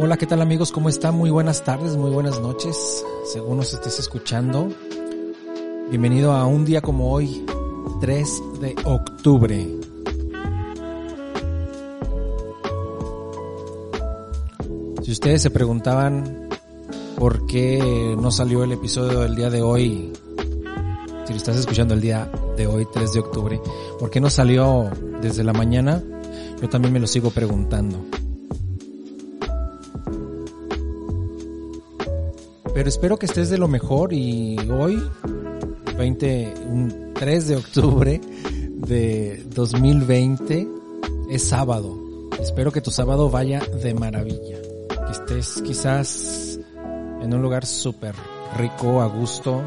Hola, ¿qué tal amigos? ¿Cómo están? Muy buenas tardes, muy buenas noches, según nos estés escuchando. Bienvenido a un día como hoy, 3 de octubre. Si ustedes se preguntaban por qué no salió el episodio del día de hoy, si lo estás escuchando el día de hoy, 3 de octubre, ¿por qué no salió desde la mañana? Yo también me lo sigo preguntando. Pero espero que estés de lo mejor y hoy, 20, un 3 de octubre de 2020, es sábado. Espero que tu sábado vaya de maravilla. Que estés quizás en un lugar súper rico, a gusto,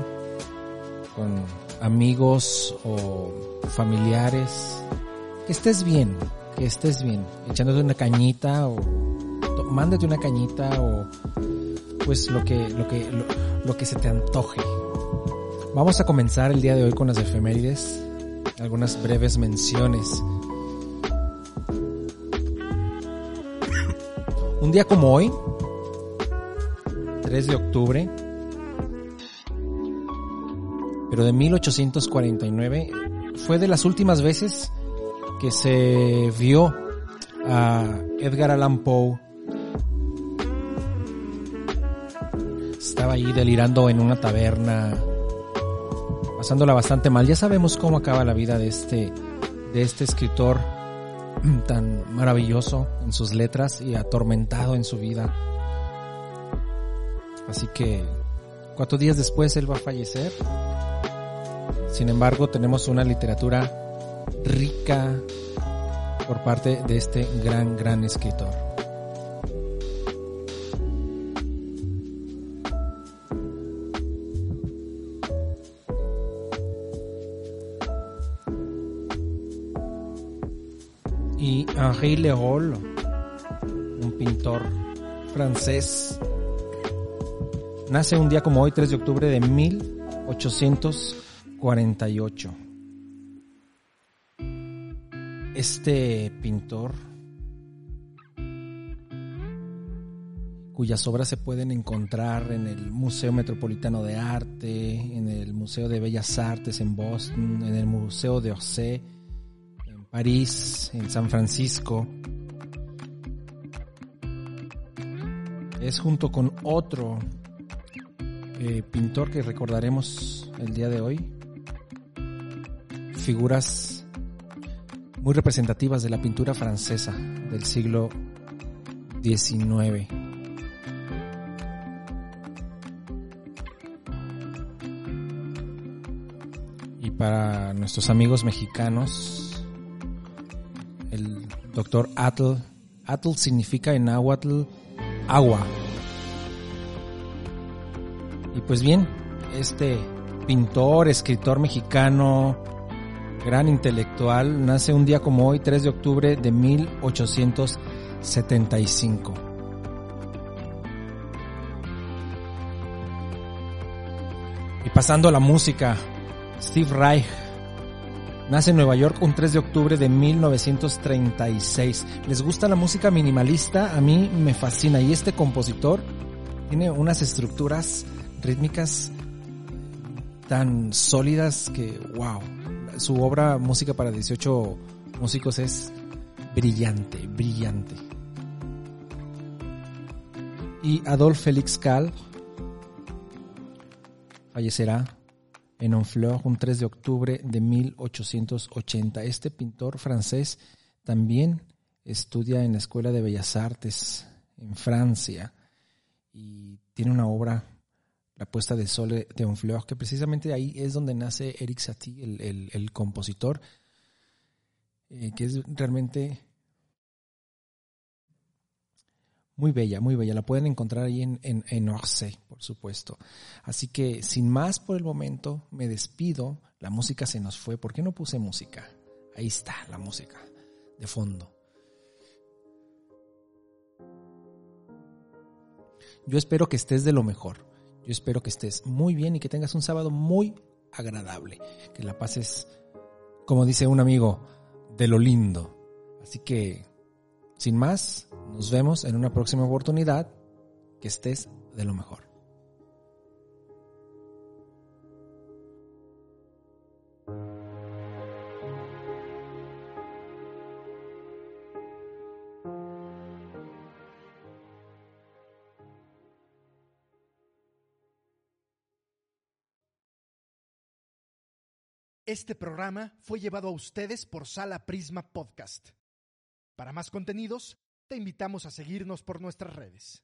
con amigos o familiares. Que estés bien, que estés bien, echándote una cañita o mándate una cañita o pues lo que, lo que, lo, que se te antoje. Vamos a comenzar el día de hoy con las efemérides, algunas breves menciones. Un día como hoy, 3 de octubre, pero de 1849, fue de las últimas veces que se vio a Edgar Allan Poe estaba ahí delirando en una taberna, pasándola bastante mal. Ya sabemos cómo acaba la vida de este, de este escritor tan maravilloso en sus letras y atormentado en su vida. Así que cuatro días después él va a fallecer. Sin embargo, tenemos una literatura rica por parte de este gran, gran escritor. Y Henri Leroll, un pintor francés, nace un día como hoy, 3 de octubre de 1848. Este pintor, cuyas obras se pueden encontrar en el Museo Metropolitano de Arte, en el Museo de Bellas Artes en Boston, en el Museo de Orsay, París, en San Francisco. Es junto con otro eh, pintor que recordaremos el día de hoy. Figuras muy representativas de la pintura francesa del siglo XIX. Y para nuestros amigos mexicanos, doctor Atl. Atl significa en náhuatl agua. Y pues bien, este pintor, escritor mexicano, gran intelectual, nace un día como hoy, 3 de octubre de 1875. Y pasando a la música, Steve Reich Nace en Nueva York un 3 de octubre de 1936. ¿Les gusta la música minimalista? A mí me fascina. Y este compositor tiene unas estructuras rítmicas tan sólidas que, wow. Su obra Música para 18 músicos es brillante, brillante. Y Adolf Félix Kahl fallecerá en Honfleur un 3 de octubre de 1880. Este pintor francés también estudia en la Escuela de Bellas Artes en Francia y tiene una obra, La puesta de sol de Honfleur, que precisamente ahí es donde nace Eric Satie, el, compositor, eh, que es realmente muy bella, muy bella. La pueden encontrar ahí en, en, en Orsay, por supuesto. Así que sin más por el momento, me despido. La música se nos fue. ¿Por qué no puse música? Ahí está la música de fondo. Yo espero que estés de lo mejor. Yo espero que estés muy bien y que tengas un sábado muy agradable. Que la pases, como dice un amigo, de lo lindo. Así que Sin más, nos vemos en una próxima oportunidad. Que estés de lo mejor. Este programa fue llevado a ustedes por Sala Prisma Podcast. Para más contenidos, te invitamos a seguirnos por nuestras redes.